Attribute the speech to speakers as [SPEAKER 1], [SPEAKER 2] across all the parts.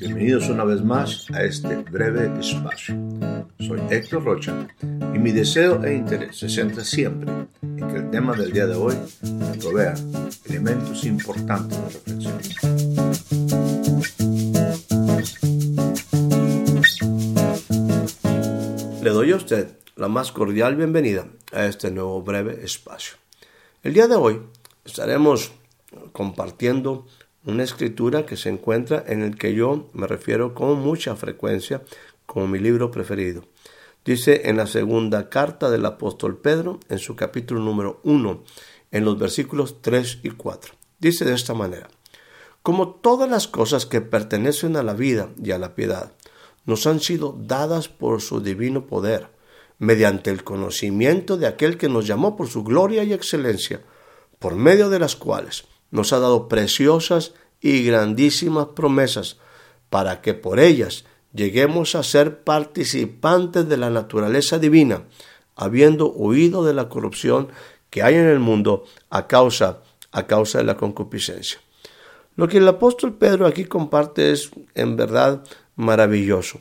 [SPEAKER 1] Bienvenidos una vez más a este breve espacio. Soy Héctor Rocha y mi deseo e interés se centra siempre en que el tema del día de hoy me provea elementos importantes de reflexión. Le doy a usted la más cordial bienvenida a este nuevo breve espacio. El día de hoy estaremos compartiendo una escritura que se encuentra en el que yo me refiero con mucha frecuencia como mi libro preferido. Dice en la segunda carta del apóstol Pedro, en su capítulo número 1, en los versículos 3 y 4. Dice de esta manera, como todas las cosas que pertenecen a la vida y a la piedad, nos han sido dadas por su divino poder, mediante el conocimiento de aquel que nos llamó por su gloria y excelencia, por medio de las cuales nos ha dado preciosas y grandísimas promesas para que por ellas lleguemos a ser participantes de la naturaleza divina, habiendo huido de la corrupción que hay en el mundo a causa, a causa de la concupiscencia. Lo que el apóstol Pedro aquí comparte es en verdad maravilloso.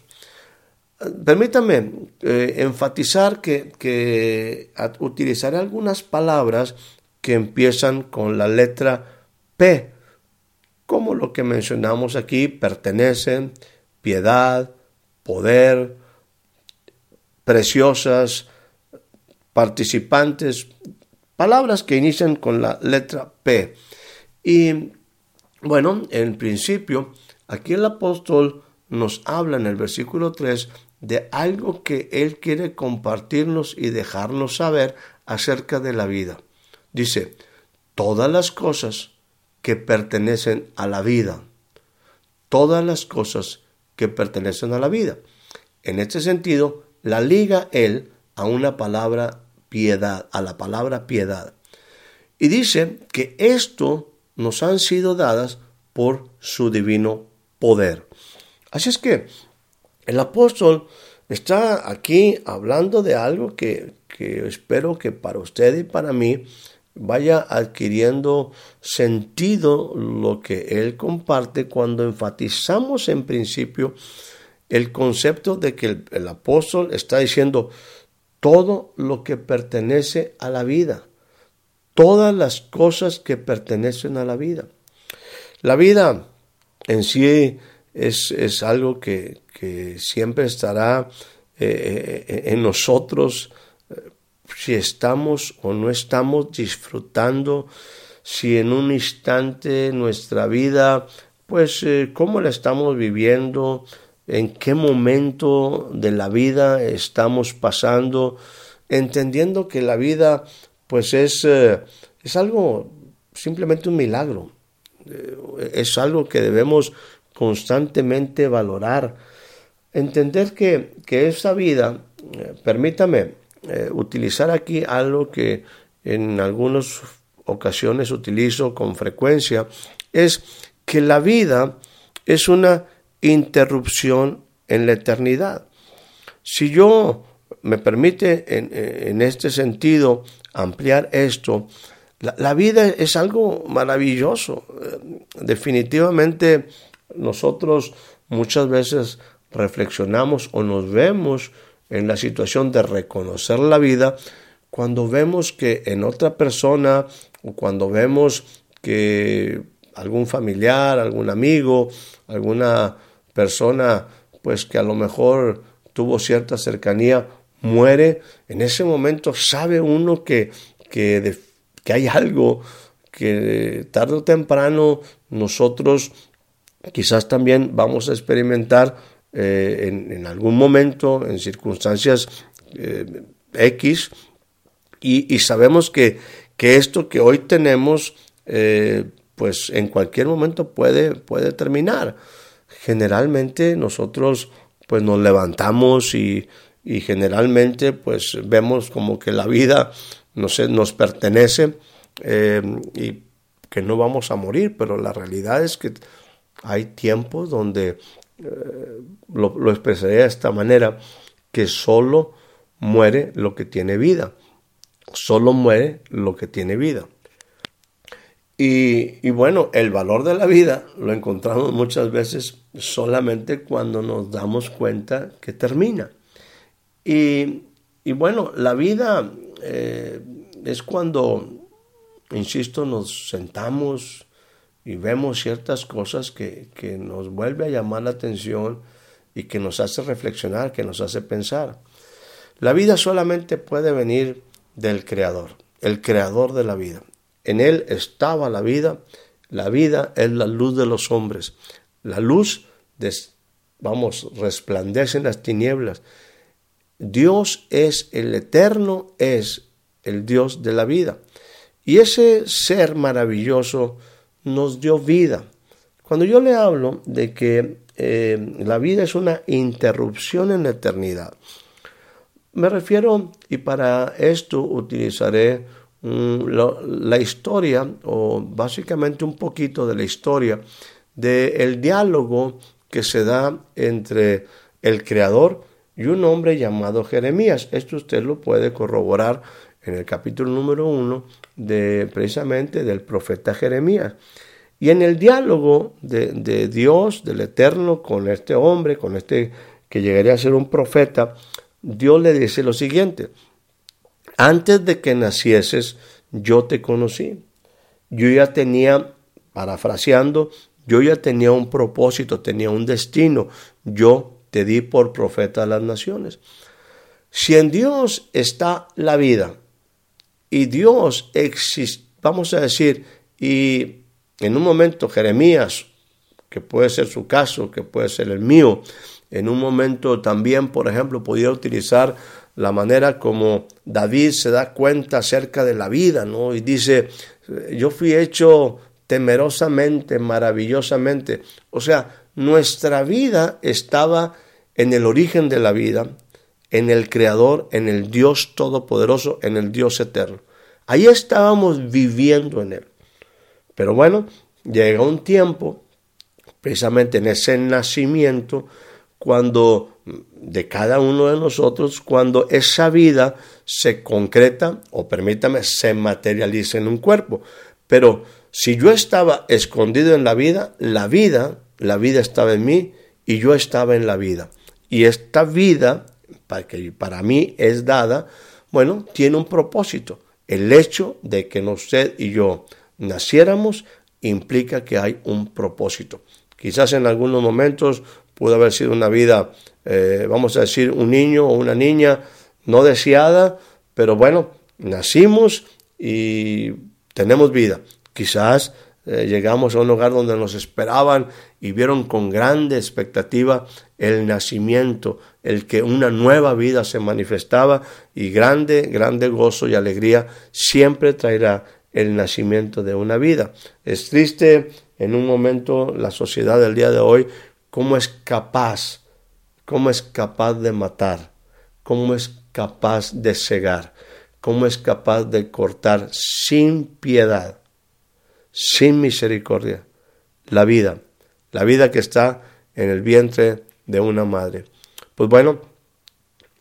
[SPEAKER 1] Permítame eh, enfatizar que, que utilizaré algunas palabras que empiezan con la letra Como lo que mencionamos aquí, pertenecen, piedad, poder, preciosas, participantes, palabras que inician con la letra P. Y bueno, en principio, aquí el apóstol nos habla en el versículo 3 de algo que él quiere compartirnos y dejarnos saber acerca de la vida. Dice, todas las cosas que pertenecen a la vida. Todas las cosas que pertenecen a la vida. En este sentido, la liga él a una palabra piedad, a la palabra piedad. Y dice que esto nos han sido dadas por su divino poder. Así es que el apóstol está aquí hablando de algo que, que espero que para usted y para mí vaya adquiriendo sentido lo que él comparte cuando enfatizamos en principio el concepto de que el, apóstol está diciendo todo lo que pertenece a la vida, todas las cosas que pertenecen a la vida. La vida en sí es, algo que, siempre estará eh, eh, en nosotros si estamos o no estamos disfrutando, si en un instante nuestra vida, pues eh, cómo la estamos viviendo, en qué momento de la vida estamos pasando, entendiendo que la vida pues es, eh, es algo, simplemente un milagro, eh, es algo que debemos constantemente valorar, entender que, que esa vida, permítame, eh, utilizar aquí algo que en algunas ocasiones utilizo con frecuencia, es que la vida es una interrupción en la eternidad. Si yo me permite en, este sentido ampliar esto, la, la, vida es algo maravilloso. Definitivamente nosotros muchas veces reflexionamos o nos vemos en la situación de reconocer la vida cuando vemos que en otra persona o cuando vemos que algún familiar, algún amigo, alguna persona pues que a lo mejor tuvo cierta cercanía muere, en ese momento sabe uno que, que, que hay algo que tarde o temprano nosotros quizás también vamos a experimentar eh, en, algún momento, en circunstancias eh, X, y, sabemos que, que, esto que hoy tenemos, eh, pues en cualquier momento puede, puede terminar. Generalmente nosotros pues nos levantamos y, y generalmente pues vemos como que la vida nos, nos pertenece y que no vamos a morir, pero la realidad es que hay tiempos donde lo, expresaré de esta manera, que solo muere lo que tiene vida. Solo muere lo que tiene vida. Y, bueno, el valor de la vida lo encontramos muchas veces solamente cuando nos damos cuenta que termina. Y, bueno, la vida eh, es cuando, insisto, nos sentamos y vemos ciertas cosas que, que nos vuelve a llamar la atención y que nos hace reflexionar, que nos hace pensar. La vida solamente puede venir del Creador, el Creador de la vida. En Él estaba la vida, la vida es la luz de los hombres. La luz, vamos, resplandece en las tinieblas. Dios es el eterno, es el Dios de la vida. Y ese ser maravilloso nos dio vida. Cuando yo le hablo de que eh, la vida es una interrupción en la eternidad, me refiero, y para esto utilizaré la historia, o básicamente un poquito de la historia, del diálogo que se da entre el Creador y un hombre llamado Jeremías. Esto usted lo puede corroborar en el capítulo número uno precisamente del profeta Jeremías. Y en el diálogo de, de, Dios, del Eterno, con este hombre, con este que llegaría a ser un profeta, Dios le dice lo siguiente, antes de que nacieses, yo te conocí. Yo ya tenía, parafraseando, yo ya tenía un propósito, tenía un destino. Yo te di por profeta a las naciones. Si en Dios está la vida y Dios existe, vamos a decir, y en un momento Jeremías, que puede ser su caso, que puede ser el mío, en un momento también, por ejemplo, podía utilizar la manera como David se da cuenta acerca de la vida, ¿no? Y dice, yo fui hecho temerosamente, maravillosamente. O sea, nuestra vida estaba en el origen de la vida, en el Creador, en el Dios Todopoderoso, en el Dios Eterno. Ahí estábamos viviendo en Él. Pero bueno, llega un tiempo, precisamente en ese nacimiento, cuando de cada uno de nosotros cuando esa vida se concreta o permítame se materializa en un cuerpo. Pero si yo estaba escondido en la vida, la vida, la vida estaba en mí y yo estaba en la vida. Y esta vida, que para mí es dada, bueno, tiene un propósito. El hecho de que usted y yo naciéramos implica que hay un propósito. Quizás en algunos momentos pudo haber sido una vida eh, vamos a decir, un niño o una niña no deseada, pero bueno, nacimos y tenemos vida. Quizás eh, llegamos a un hogar donde nos esperaban y vieron con grande expectativa el nacimiento, el que una nueva vida se manifestaba y grande, grande gozo y alegría siempre traerá el nacimiento de una vida. Es triste en un momento la sociedad del día de hoy cómo es capaz cómo es capaz de matar, cómo es capaz de cegar, cómo es capaz de cortar sin piedad, sin misericordia, la vida, la vida que está en el vientre de una madre. Pues bueno,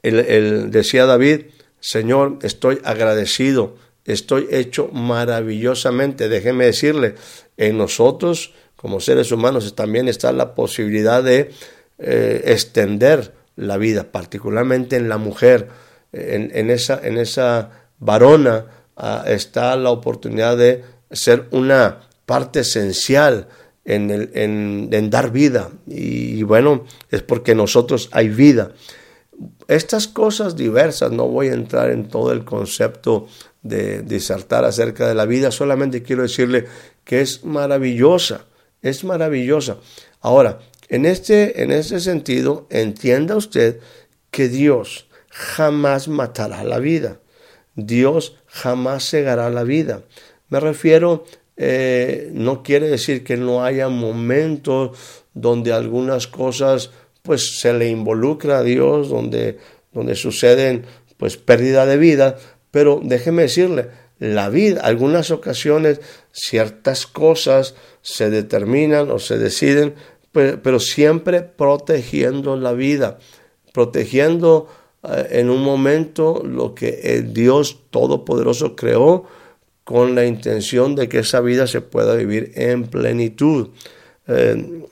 [SPEAKER 1] él, decía David, Señor, estoy agradecido, estoy hecho maravillosamente. Déjeme decirle, en nosotros como seres humanos también está la posibilidad de eh, extender la vida, particularmente en la mujer, en, esa, en esa varona ah, está la oportunidad de ser una parte esencial en, en, dar vida. Y, bueno, es porque nosotros hay vida. Estas cosas diversas, no voy a entrar en todo el concepto de disertar acerca de la vida, solamente quiero decirle que es maravillosa, es maravillosa. Ahora, en este, en ese sentido, entienda usted que Dios jamás matará la vida. Dios jamás cegará la vida. Me refiero, eh, no quiere decir que no haya momentos donde algunas cosas pues se le involucra a Dios, donde, donde suceden pues pérdida de vida, pero déjeme decirle, la vida, algunas ocasiones ciertas cosas se determinan o se deciden pero, siempre protegiendo la vida, protegiendo eh, en un momento lo que el Dios Todopoderoso creó con la intención de que esa vida se pueda vivir en plenitud. Eh,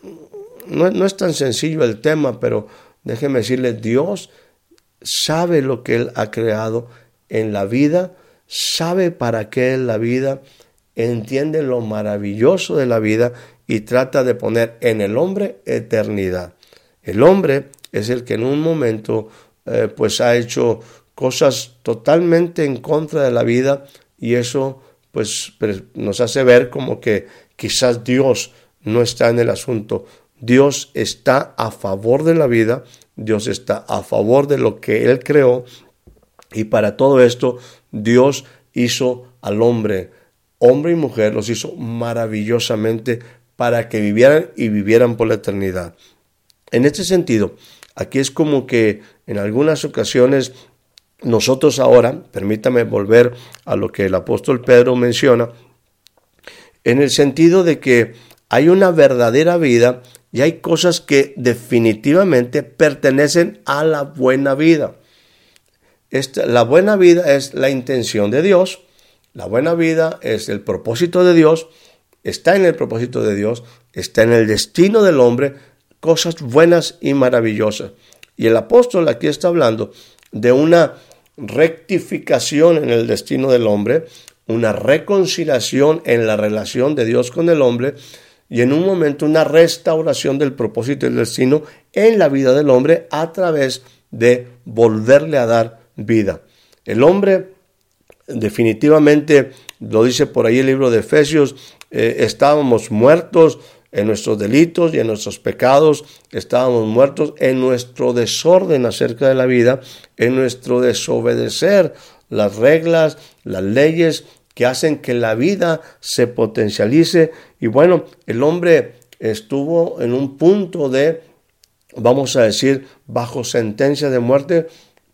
[SPEAKER 1] no, no, es tan sencillo el tema, pero déjeme decirle, Dios sabe lo que Él ha creado en la vida, sabe para qué es la vida, entiende lo maravilloso de la vida y trata de poner en el hombre eternidad. El hombre es el que en un momento eh, pues ha hecho cosas totalmente en contra de la vida y eso pues nos hace ver como que quizás Dios no está en el asunto. Dios está a favor de la vida, Dios está a favor de lo que Él creó y para todo esto Dios hizo al hombre, hombre y mujer, los hizo maravillosamente para que vivieran y vivieran por la eternidad. En este sentido, aquí es como que en algunas ocasiones nosotros ahora, permítame volver a lo que el apóstol Pedro menciona, en el sentido de que hay una verdadera vida y hay cosas que definitivamente pertenecen a la buena vida. La buena vida es la intención de Dios, la buena vida es el propósito de Dios, está en el propósito de Dios, está en el destino del hombre, cosas buenas y maravillosas. Y el apóstol aquí está hablando de una rectificación en el destino del hombre, una reconciliación en la relación de Dios con el hombre y en un momento una restauración del propósito y del destino en la vida del hombre a través de volverle a dar vida. El hombre definitivamente, lo dice por ahí el libro de Efesios, eh, estábamos muertos en nuestros delitos y en nuestros pecados, estábamos muertos en nuestro desorden acerca de la vida, en nuestro desobedecer las reglas, las leyes que hacen que la vida se potencialice. Y bueno, el hombre estuvo en un punto de, vamos a decir, bajo sentencia de muerte,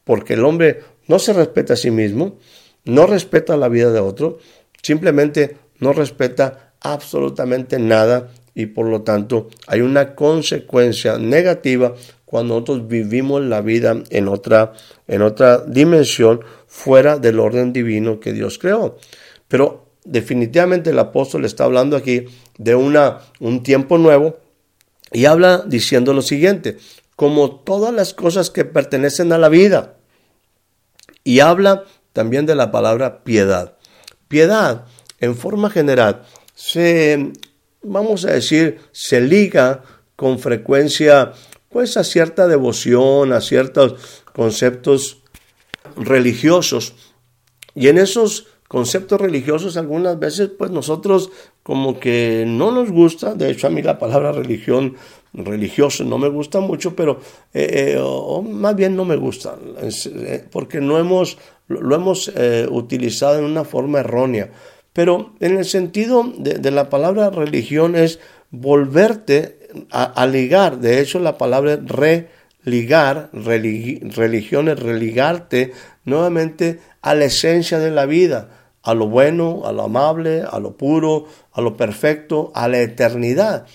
[SPEAKER 1] porque el hombre no se respeta a sí mismo, no respeta la vida de otro, simplemente no respeta absolutamente nada y por lo tanto hay una consecuencia negativa cuando nosotros vivimos la vida en otra, en otra dimensión fuera del orden divino que Dios creó. Pero definitivamente el apóstol está hablando aquí de una, un tiempo nuevo y habla diciendo lo siguiente, como todas las cosas que pertenecen a la vida. Y habla también de la palabra piedad. Piedad, en forma general, se vamos a decir, se liga con frecuencia pues a cierta devoción, a ciertos conceptos religiosos. Y en esos conceptos religiosos algunas veces pues nosotros como que no nos gusta, de hecho a mí la palabra religión religioso no me gusta mucho, pero eh, eh, o más bien no me gusta, eh, porque no hemos, lo hemos utilizado en una forma errónea. Pero en el sentido de, la palabra religión es volverte a, ligar. De hecho, la palabra religar, religión es religarte nuevamente a la esencia de la vida, a lo bueno, a lo amable, a lo puro, a lo perfecto, a la eternidad.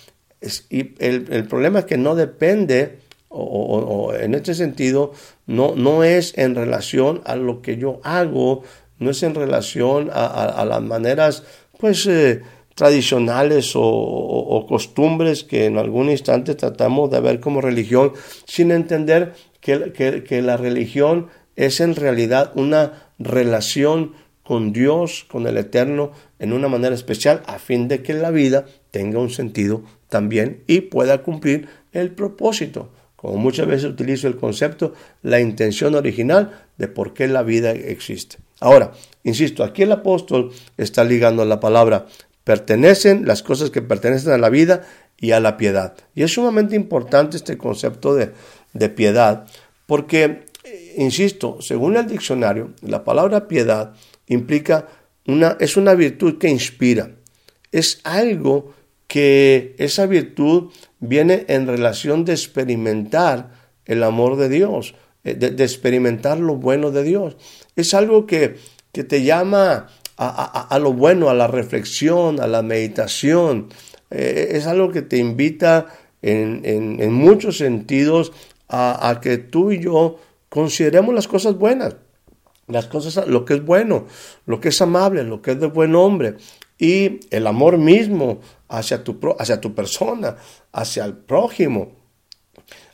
[SPEAKER 1] y el, problema es que no depende, o, en este sentido, no, no es en relación a lo que yo hago, no es en relación a, las maneras pues eh, tradicionales o, costumbres que en algún instante tratamos de ver como religión, sin entender que, que la religión es en realidad una relación con Dios, con el Eterno, en una manera especial, a fin de que la vida tenga un sentido también y pueda cumplir el propósito. Como muchas veces utilizo el concepto, la intención original de por qué la vida existe. Ahora, insisto, aquí el apóstol está ligando la palabra pertenecen, las cosas que pertenecen a la vida y a la piedad. Y es sumamente importante este concepto de, de piedad, porque, eh, insisto, según el diccionario, la palabra piedad implica una, es una virtud que inspira, es algo que esa virtud viene en relación de experimentar el amor de Dios, eh, de experimentar lo bueno de Dios es algo que, te llama a, lo bueno, a la reflexión, a la meditación. Eh, es algo que te invita en, muchos sentidos a, que tú y yo consideremos las cosas buenas. las cosas, lo que es bueno, lo que es amable, lo que es de buen hombre y el amor mismo hacia tu, hacia tu persona, hacia el prójimo.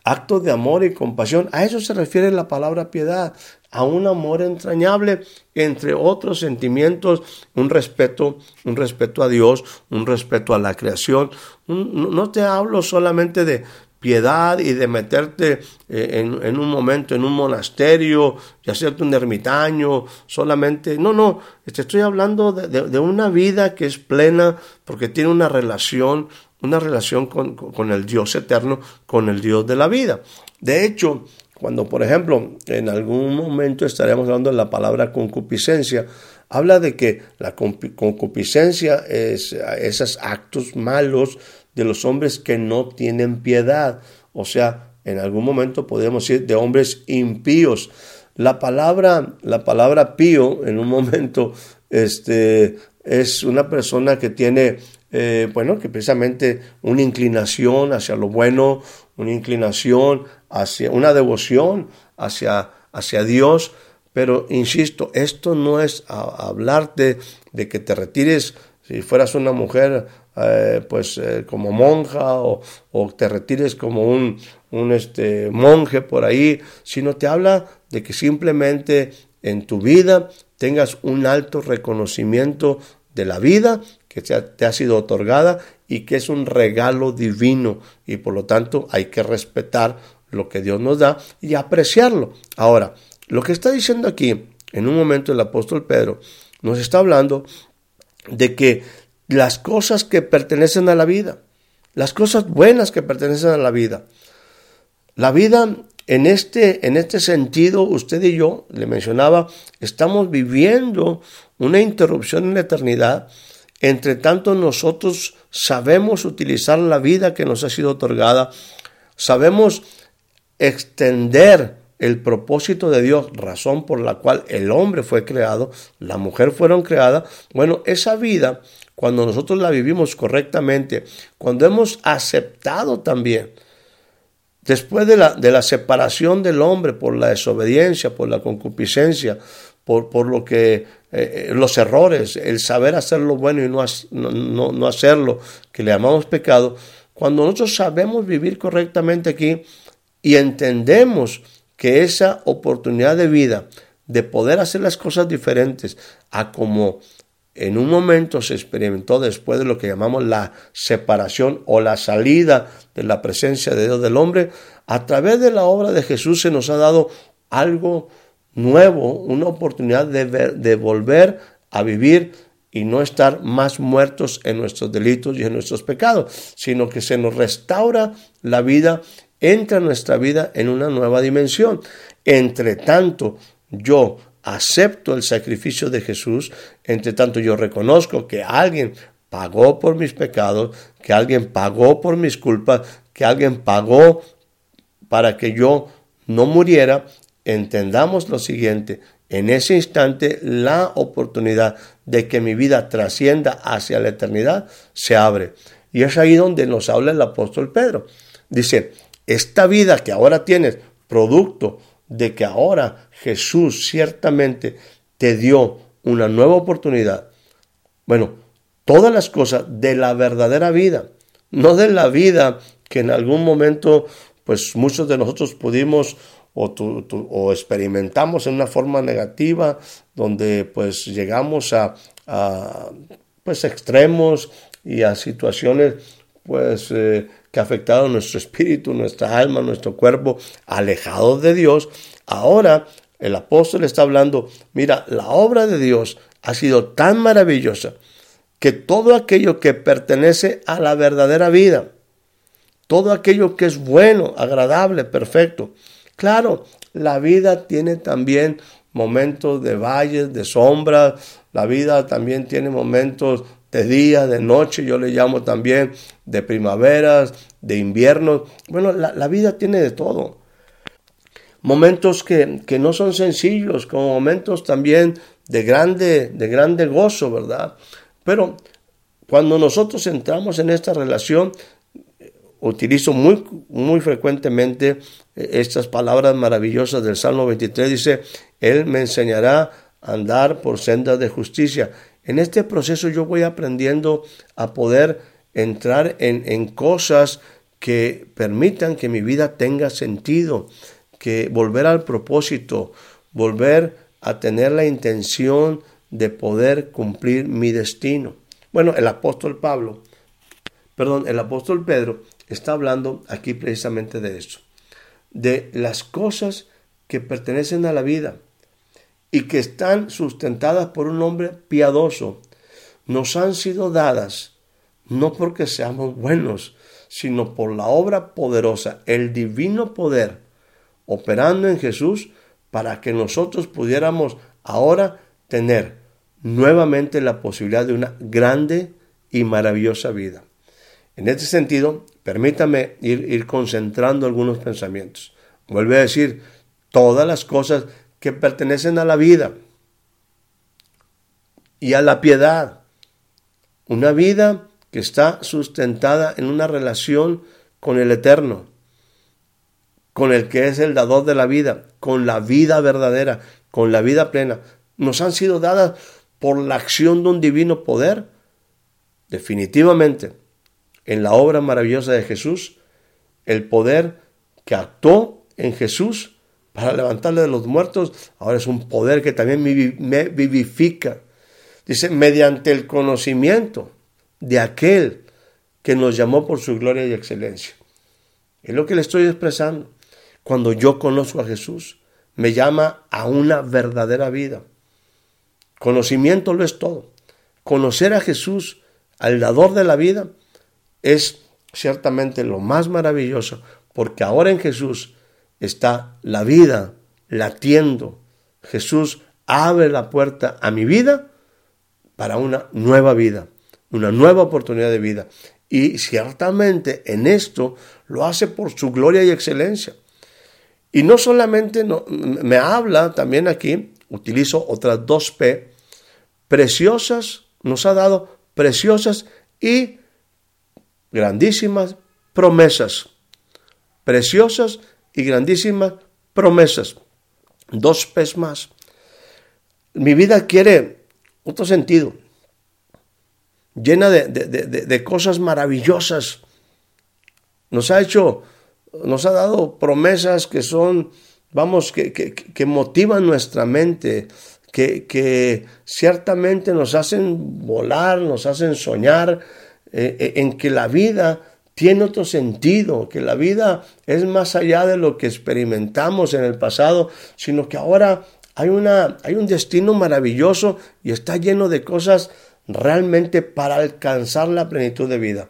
[SPEAKER 1] Actos de amor y compasión, a eso se refiere la palabra piedad, a un amor entrañable, entre otros sentimientos, un respeto, un respeto a Dios, un respeto a la creación. no te hablo solamente de, piedad y de meterte eh, en, un momento en un monasterio y hacerte un ermitaño solamente. No, no, te estoy hablando de, una vida que es plena porque tiene una relación, una relación con, con, el Dios eterno, con el Dios de la vida. De hecho, cuando por ejemplo en algún momento estaremos hablando de la palabra concupiscencia, habla de que la concupiscencia es esos actos malos de los hombres que no tienen piedad. O sea, en algún momento podemos decir de hombres impíos. La palabra, la palabra pío en un momento este, es una persona que tiene, eh, bueno, que precisamente una inclinación hacia lo bueno, una inclinación hacia, una devoción hacia, hacia Dios. Pero insisto, esto no es hablarte de que te retires si fueras una mujer eh, pues eh, como monja o, te retires como un, un este, monje por ahí, sino te habla de que simplemente en tu vida tengas un alto reconocimiento de la vida que te ha, sido otorgada y que es un regalo divino y por lo tanto hay que respetar lo que Dios nos da y apreciarlo. Ahora, lo que está diciendo aquí, en un momento el apóstol Pedro, nos está hablando de que las cosas que pertenecen a la vida, las cosas buenas que pertenecen a la vida. La vida en este, en este sentido, usted y yo, le mencionaba, estamos viviendo una interrupción en la eternidad. Entre tanto, nosotros sabemos utilizar la vida que nos ha sido otorgada, sabemos extender el propósito de Dios, razón por la cual el hombre fue creado, la mujer fueron creadas. Bueno, esa vida cuando nosotros la vivimos correctamente, cuando hemos aceptado también, después de la, de la separación del hombre por la desobediencia, por la concupiscencia, por, por lo que eh, eh, los errores, el saber hacer lo bueno y no, no, no hacerlo, que le llamamos pecado, cuando nosotros sabemos vivir correctamente aquí y entendemos que esa oportunidad de vida, de poder hacer las cosas diferentes a como en un momento se experimentó después de lo que llamamos la separación o la salida de la presencia de Dios del hombre, a través de la obra de Jesús se nos ha dado algo nuevo, una oportunidad de, de volver a vivir y no estar más muertos en nuestros delitos y en nuestros pecados, sino que se nos restaura la vida, entra nuestra vida en una nueva dimensión. Entre tanto, yo acepto el sacrificio de Jesús, entre tanto yo reconozco que alguien pagó por mis pecados, que alguien pagó por mis culpas, que alguien pagó para que yo no muriera, entendamos lo siguiente, en ese instante la oportunidad de que mi vida trascienda hacia la eternidad se abre. Y es ahí donde nos habla el apóstol Pedro. Dice, esta vida que ahora tienes, producto de que ahora Jesús ciertamente te dio una nueva oportunidad. Bueno, todas las cosas de la verdadera vida, no de la vida que en algún momento pues muchos de nosotros pudimos o, experimentamos en una forma negativa, donde pues llegamos a, a pues extremos y a situaciones pues eh, que afectaron nuestro espíritu, nuestra alma, nuestro cuerpo, alejados de Dios, ahora el apóstol está hablando, mira, la obra de Dios ha sido tan maravillosa que todo aquello que pertenece a la verdadera vida, todo aquello que es bueno, agradable, perfecto, claro, la vida tiene también momentos de valles, de sombras, la vida también tiene momentos de día, de noche, yo le llamo también de primaveras, de invierno. Bueno, la, vida tiene de todo. Momentos que, que, no son sencillos, como momentos también de grande, de grande gozo, ¿verdad? Pero cuando nosotros entramos en esta relación, utilizo muy, muy frecuentemente estas palabras maravillosas del Salmo 23. Dice, Él me enseñará a andar por sendas de justicia. En este proceso yo voy aprendiendo a poder entrar en, en cosas que permitan que mi vida tenga sentido, que volver al propósito, volver a tener la intención de poder cumplir mi destino. Bueno, el apóstol Pablo, perdón, el apóstol Pedro está hablando aquí precisamente de eso, de las cosas que pertenecen a la vida y que están sustentadas por un hombre piadoso, nos han sido dadas no porque seamos buenos, sino por la obra poderosa, el divino poder operando en Jesús para que nosotros pudiéramos ahora tener nuevamente la posibilidad de una grande y maravillosa vida. En este sentido, permítame ir, ir concentrando algunos pensamientos. Vuelve a decir, todas las cosas que pertenecen a la vida y a la piedad. Una vida que está sustentada en una relación con el Eterno, con el que es el dador de la vida, con la vida verdadera, con la vida plena. Nos han sido dadas por la acción de un divino poder. Definitivamente, en la obra maravillosa de Jesús, el poder que actuó en Jesús para levantarle de los muertos, ahora es un poder que también me vivifica. Dice, mediante el conocimiento de aquel que nos llamó por su gloria y excelencia. Es lo que le estoy expresando. Cuando yo conozco a Jesús, me llama a una verdadera vida. Conocimiento lo es todo. Conocer a Jesús, al dador de la vida, es ciertamente lo más maravilloso, porque ahora en Jesús está la vida latiendo. Jesús abre la puerta a mi vida para una nueva vida, una nueva oportunidad de vida. Y ciertamente en esto lo hace por su gloria y excelencia. Y no solamente me habla también aquí, utilizo otras dos P, preciosas, nos ha dado preciosas y grandísimas promesas. Preciosas y grandísimas promesas. Dos P's más. Mi vida quiere otro sentido, llena de, cosas maravillosas. Nos ha hecho, nos ha dado promesas que son, vamos, que, que motivan nuestra mente, que, ciertamente nos hacen volar, nos hacen soñar eh, eh, en que la vida tiene otro sentido, que la vida es más allá de lo que experimentamos en el pasado, sino que ahora hay, una, hay un destino maravilloso y está lleno de cosas realmente para alcanzar la plenitud de vida.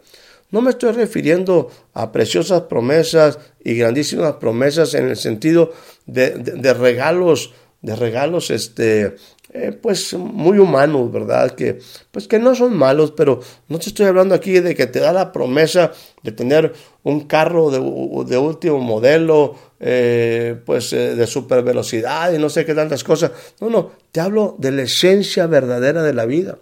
[SPEAKER 1] No me estoy refiriendo a preciosas promesas y grandísimas promesas en el sentido de regalos de regalos, este, eh, pues muy humanos, ¿verdad? Que, pues que no son malos, pero no te estoy hablando aquí de que te da la promesa de tener un carro de, último modelo, eh, pues eh, de super velocidad y no sé qué tantas cosas. No, no, te hablo de la esencia verdadera de la vida.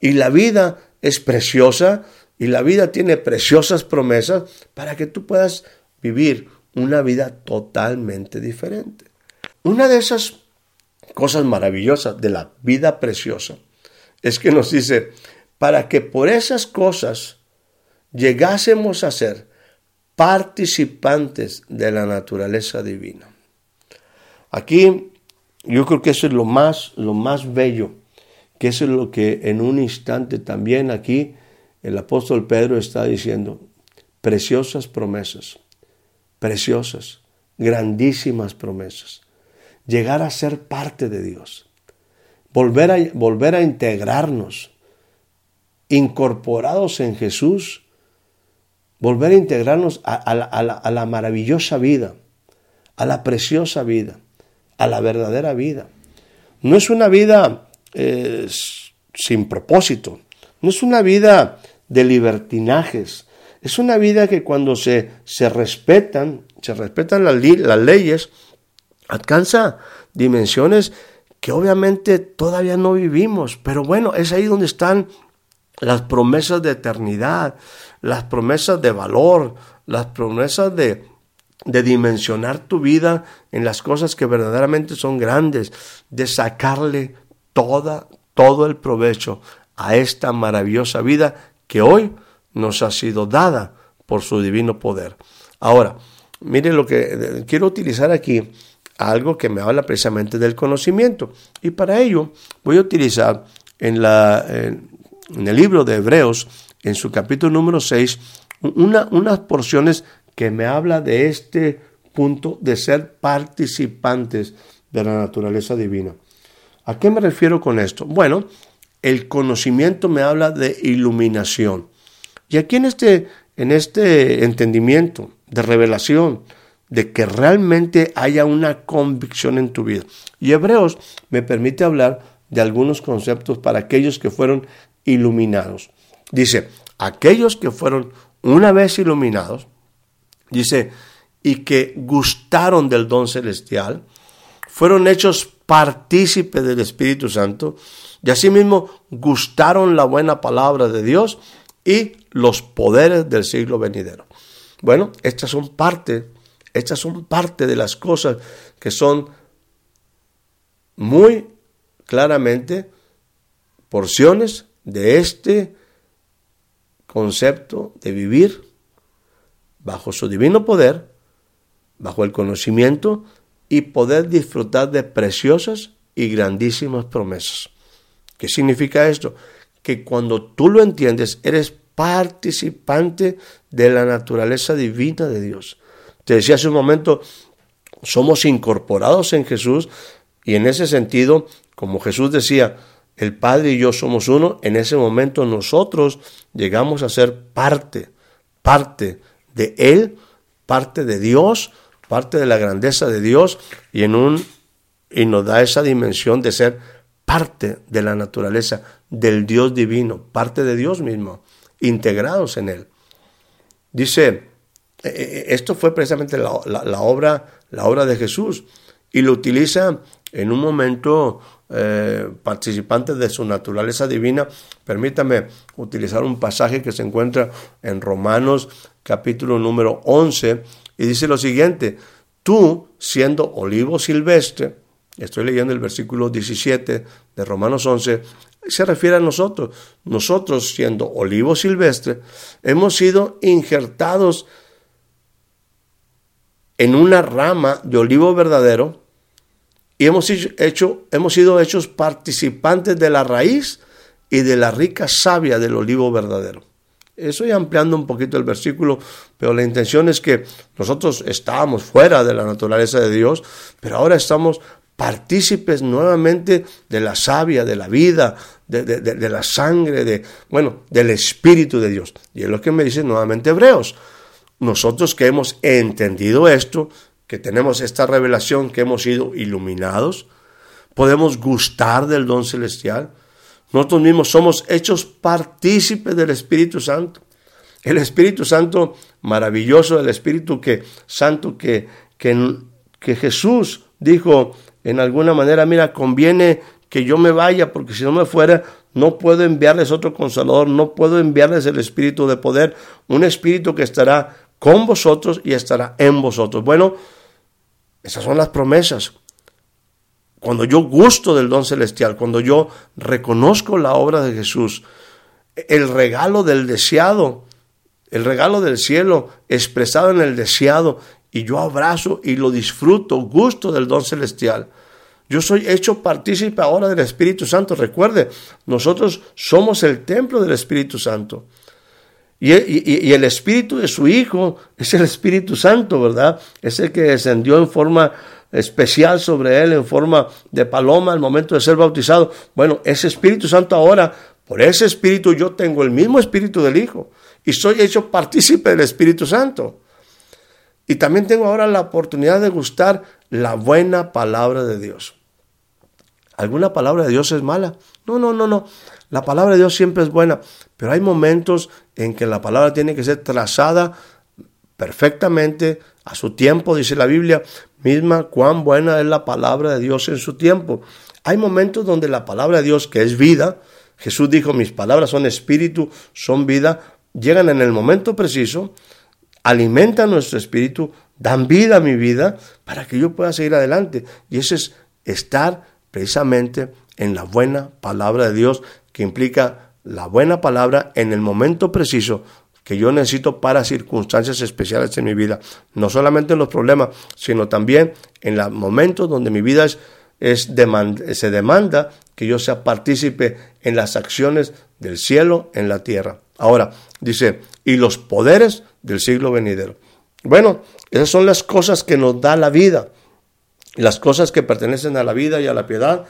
[SPEAKER 1] Y la vida es preciosa y la vida tiene preciosas promesas para que tú puedas vivir una vida totalmente diferente. Una de esas cosas maravillosas de la vida preciosa es que nos dice, para que por esas cosas llegásemos a ser participantes de la naturaleza divina. Aquí yo creo que eso es lo más, lo más bello, que eso es lo que en un instante también aquí el apóstol Pedro está diciendo, preciosas promesas, preciosas, grandísimas promesas llegar a ser parte de Dios, volver a, volver a integrarnos, incorporados en Jesús, volver a integrarnos a, la, maravillosa vida, a la preciosa vida, a la verdadera vida. No es una vida eh, sin propósito, no es una vida de libertinajes, es una vida que cuando se, se respetan, se respetan las, las leyes, alcanza dimensiones que obviamente todavía no vivimos, pero bueno, es ahí donde están las promesas de eternidad, las promesas de valor, las promesas de, de dimensionar tu vida en las cosas que verdaderamente son grandes, de sacarle toda, todo el provecho a esta maravillosa vida que hoy nos ha sido dada por su divino poder. Ahora, mire lo que eh, quiero utilizar aquí, algo que me habla precisamente del conocimiento. Y para ello voy a utilizar en, la, en, el libro de Hebreos, en su capítulo número 6, una, unas porciones que me habla de este punto de ser participantes de la naturaleza divina. ¿A qué me refiero con esto? Bueno, el conocimiento me habla de iluminación. Y aquí en este, en este entendimiento de revelación, de que realmente haya una convicción en tu vida. Y Hebreos me permite hablar de algunos conceptos para aquellos que fueron iluminados. Dice, aquellos que fueron una vez iluminados, dice, y que gustaron del don celestial, fueron hechos partícipes del Espíritu Santo, y asimismo gustaron la buena palabra de Dios y los poderes del siglo venidero. Bueno, estas son parte, estas son parte de las cosas que son muy claramente porciones de este concepto de vivir bajo su divino poder, bajo el conocimiento y poder disfrutar de preciosas y grandísimas promesas. ¿Qué significa esto? Que cuando tú lo entiendes, eres participante de la naturaleza divina de Dios. Te decía hace un momento, somos incorporados en Jesús y en ese sentido, como Jesús decía, el Padre y yo somos uno, en ese momento nosotros llegamos a ser parte, parte de Él, parte de Dios, parte de la grandeza de Dios y en un y nos da esa dimensión de ser parte de la naturaleza del Dios divino, parte de Dios mismo integrados en Él. Dice, esto fue precisamente la, obra, la obra de Jesús y lo utiliza en un momento eh, participante de su naturaleza divina. Permítame utilizar un pasaje que se encuentra en Romanos capítulo número 11 y dice lo siguiente, tú siendo olivo silvestre, estoy leyendo el versículo 17 de Romanos 11, se refiere a nosotros. Nosotros, siendo olivo silvestre, hemos sido injertados en una rama de olivo verdadero y hemos, hemos sido hechos participantes de la raíz y de la rica savia del olivo verdadero. Estoy ampliando un poquito el versículo, pero la intención es que nosotros estábamos fuera de la naturaleza de Dios, pero ahora estamos partícipes nuevamente de la savia, de la vida, de, la sangre, de, bueno, del Espíritu de Dios. Y es lo que me dice nuevamente Hebreos. Nosotros que hemos entendido esto, que tenemos esta revelación, que hemos sido iluminados, podemos gustar del don celestial. Nosotros mismos somos hechos partícipes del Espíritu Santo. El Espíritu Santo maravilloso, el Espíritu que, Santo que, que, que Jesús dijo en alguna manera, mira, conviene que yo me vaya, porque si no me fuera, no puedo enviarles otro consolador, no puedo enviarles el espíritu de poder, un espíritu que estará con vosotros y estará en vosotros. Bueno, esas son las promesas. Cuando yo gusto del don celestial, cuando yo reconozco la obra de Jesús, el regalo del deseado, el regalo del cielo expresado en el deseado, y yo abrazo y lo disfruto, gusto del don celestial. Yo soy hecho partícipe ahora del Espíritu Santo. Recuerde, nosotros somos el templo del Espíritu Santo. Y, el Espíritu de su Hijo es el Espíritu Santo, ¿verdad? Es el que descendió en forma especial sobre él, en forma de paloma al momento de ser bautizado. Bueno, ese Espíritu Santo ahora, por ese Espíritu yo tengo el mismo Espíritu del Hijo y soy hecho partícipe del Espíritu Santo. Y también tengo ahora la oportunidad de gustar la buena palabra de Dios. ¿Alguna palabra de Dios es mala? No, no, no, no. La palabra de Dios siempre es buena, pero hay momentos en que la palabra tiene que ser trazada perfectamente a su tiempo, dice la Biblia misma, cuán buena es la palabra de Dios en su tiempo. Hay momentos donde la palabra de Dios, que es vida, Jesús dijo, mis palabras son espíritu, son vida, llegan en el momento preciso, alimentan nuestro espíritu, dan vida a mi vida para que yo pueda seguir adelante. Y eso es estar precisamente en la buena palabra de Dios, que implica la buena palabra en el momento preciso que yo necesito para circunstancias especiales en mi vida. No solamente en los problemas, sino también en los momentos donde mi vida es, se demanda que yo sea partícipe en las acciones del cielo en la tierra. Ahora, dice, y los poderes del siglo venidero. Bueno, esas son las cosas que nos da la vida, las cosas que pertenecen a la vida y a la piedad.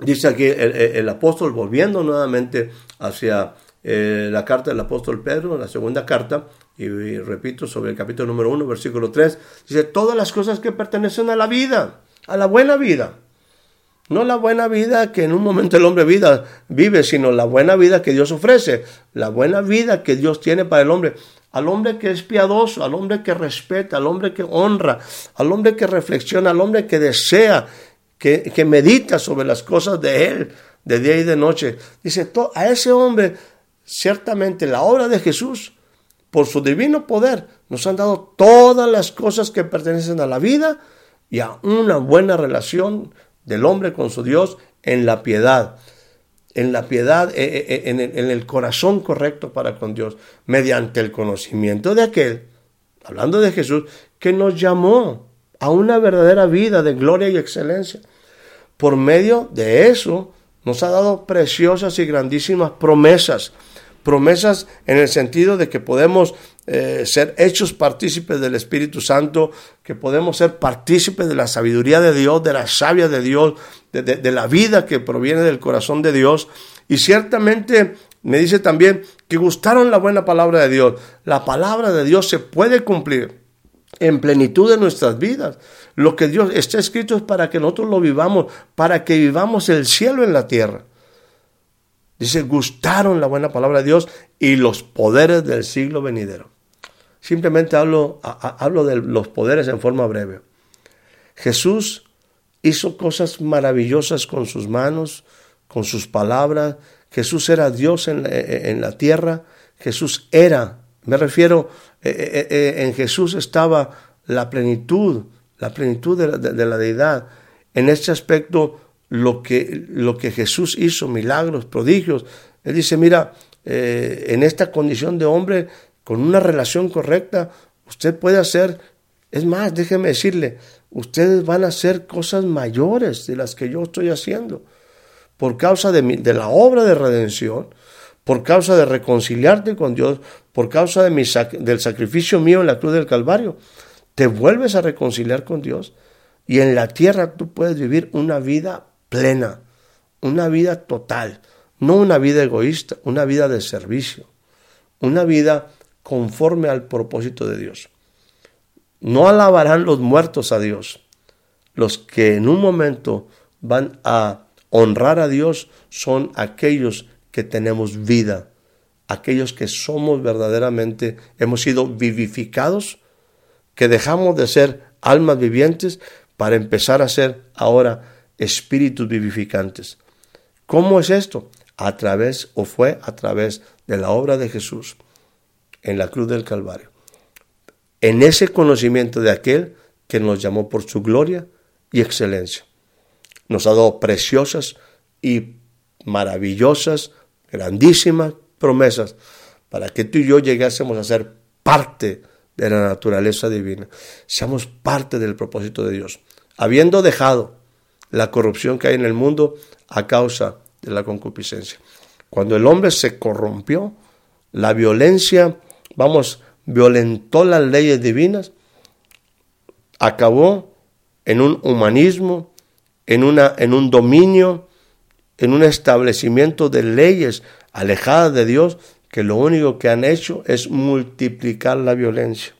[SPEAKER 1] Dice aquí el, apóstol volviendo nuevamente hacia eh, la carta del apóstol Pedro, la segunda carta, y, repito sobre el capítulo número 1, versículo 3, dice, todas las cosas que pertenecen a la vida, a la buena vida. No la buena vida que en un momento el hombre vida, vive, sino la buena vida que Dios ofrece, la buena vida que Dios tiene para el hombre, al hombre que es piadoso, al hombre que respeta, al hombre que honra, al hombre que reflexiona, al hombre que desea, que, que medita sobre las cosas de Él, de día y de noche. Dice, a ese hombre, ciertamente la obra de Jesús, por su divino poder, nos han dado todas las cosas que pertenecen a la vida y a una buena relación del hombre con su Dios en la piedad, en la piedad, eh, eh, eh, en el, corazón correcto para con Dios, mediante el conocimiento de aquel, hablando de Jesús, que nos llamó a una verdadera vida de gloria y excelencia. Por medio de eso nos ha dado preciosas y grandísimas promesas promesas en el sentido de que podemos eh, ser hechos partícipes del Espíritu Santo, que podemos ser partícipes de la sabiduría de Dios, de la savia de Dios, de, la vida que proviene del corazón de Dios. Y ciertamente me dice también que gustaron la buena palabra de Dios. La palabra de Dios se puede cumplir en plenitud de nuestras vidas. Lo que Dios está escrito es para que nosotros lo vivamos, para que vivamos el cielo en la tierra. Dice, gustaron la buena palabra de Dios y los poderes del siglo venidero. Simplemente hablo, hablo de los poderes en forma breve. Jesús hizo cosas maravillosas con sus manos, con sus palabras. Jesús era Dios en, en la tierra. Jesús era, me refiero, eh, eh, eh, en Jesús estaba la plenitud, la plenitud de la, de la deidad. En este aspecto, lo que, lo que Jesús hizo, milagros, prodigios. Él dice, mira, en esta condición de hombre, con una relación correcta, usted puede hacer, es más, déjeme decirle, ustedes van a hacer cosas mayores de las que yo estoy haciendo, por causa de, de la obra de redención, por causa de reconciliarte con Dios, por causa del sacrificio mío en la cruz del Calvario. Te vuelves a reconciliar con Dios y en la tierra tú puedes vivir una vida plena, una vida total, no una vida egoísta, una vida de servicio, una vida conforme al propósito de Dios. No alabarán los muertos a Dios. Los que en un momento van a honrar a Dios son aquellos que tenemos vida, aquellos que somos verdaderamente, hemos sido vivificados, que dejamos de ser almas vivientes para empezar a ser ahora espíritus vivificantes. ¿Cómo es esto? A través o fue a través de la obra de Jesús en la cruz del Calvario. En ese conocimiento de aquel que nos llamó por su gloria y excelencia. Nos ha dado preciosas y maravillosas, grandísimas promesas para que tú y yo llegásemos a ser parte de la naturaleza divina, seamos parte del propósito de Dios, habiendo dejado la corrupción que hay en el mundo a causa de la concupiscencia. Cuando el hombre se corrompió, la violencia, vamos, violentó las leyes divinas, acabó en un humanismo, en, una, en un dominio, en un establecimiento de leyes alejadas de Dios, que lo único que han hecho es multiplicar la violencia.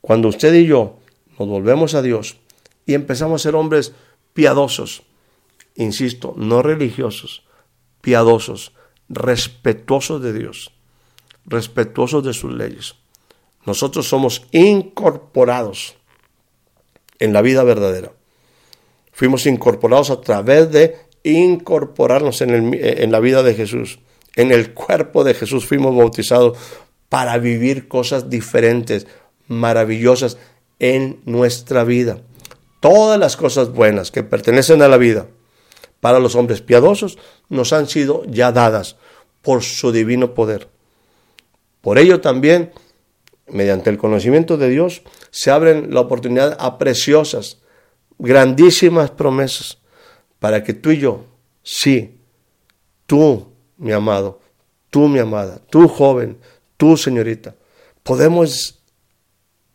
[SPEAKER 1] Cuando usted y yo nos volvemos a Dios y empezamos a ser hombres piadosos, insisto, no religiosos, piadosos, respetuosos de Dios, respetuosos de sus leyes. Nosotros somos incorporados en la vida verdadera. Fuimos incorporados a través de incorporarnos en, en la vida de Jesús. En el cuerpo de Jesús fuimos bautizados para vivir cosas diferentes, maravillosas en nuestra vida. Todas las cosas buenas que pertenecen a la vida para los hombres piadosos nos han sido ya dadas por su divino poder. Por ello también, mediante el conocimiento de Dios, se abren la oportunidad a preciosas, grandísimas promesas para que tú y yo, sí, tú, mi amado, tú, mi amada, tú, joven, tú, señorita, podemos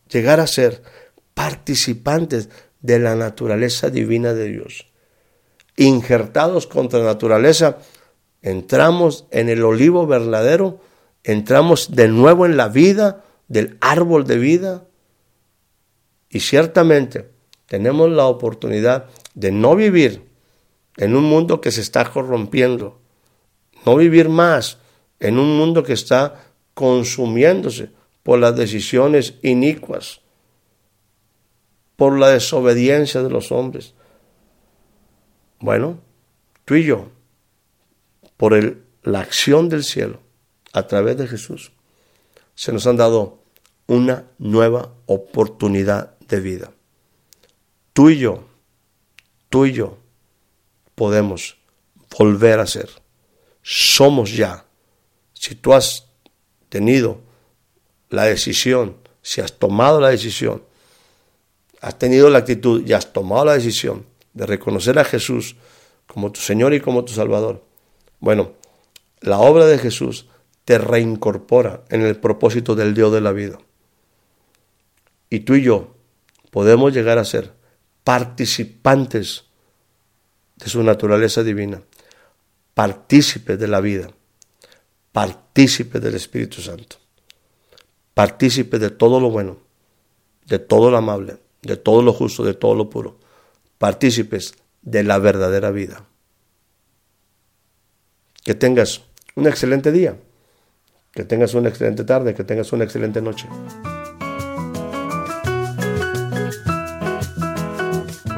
[SPEAKER 1] llegar a ser participantes de la naturaleza divina de Dios. Injertados contra la naturaleza, entramos en el olivo verdadero, entramos de nuevo en la vida del árbol de vida y ciertamente tenemos la oportunidad de no vivir en un mundo que se está corrompiendo, no vivir más en un mundo que está consumiéndose por las decisiones inicuas, por la desobediencia de los hombres. Bueno, tú y yo, por la acción del cielo, a través de Jesús, se nos han dado una nueva oportunidad de vida. Tú y yo, tú y yo, podemos volver a ser. Somos ya. Si tú has tenido la decisión, si has tomado la decisión, has tenido la actitud y has tomado la decisión de reconocer a Jesús como tu Señor y como tu Salvador, bueno, la obra de Jesús te reincorpora en el propósito del Dios de la vida. Y tú y yo podemos llegar a ser participantes de su naturaleza divina, partícipes de la vida, partícipes del Espíritu Santo, partícipes de todo lo bueno, de todo lo amable, de todo lo justo, de todo lo puro, partícipes de la verdadera vida. Que tengas un excelente día, que tengas una excelente tarde, que tengas una excelente noche.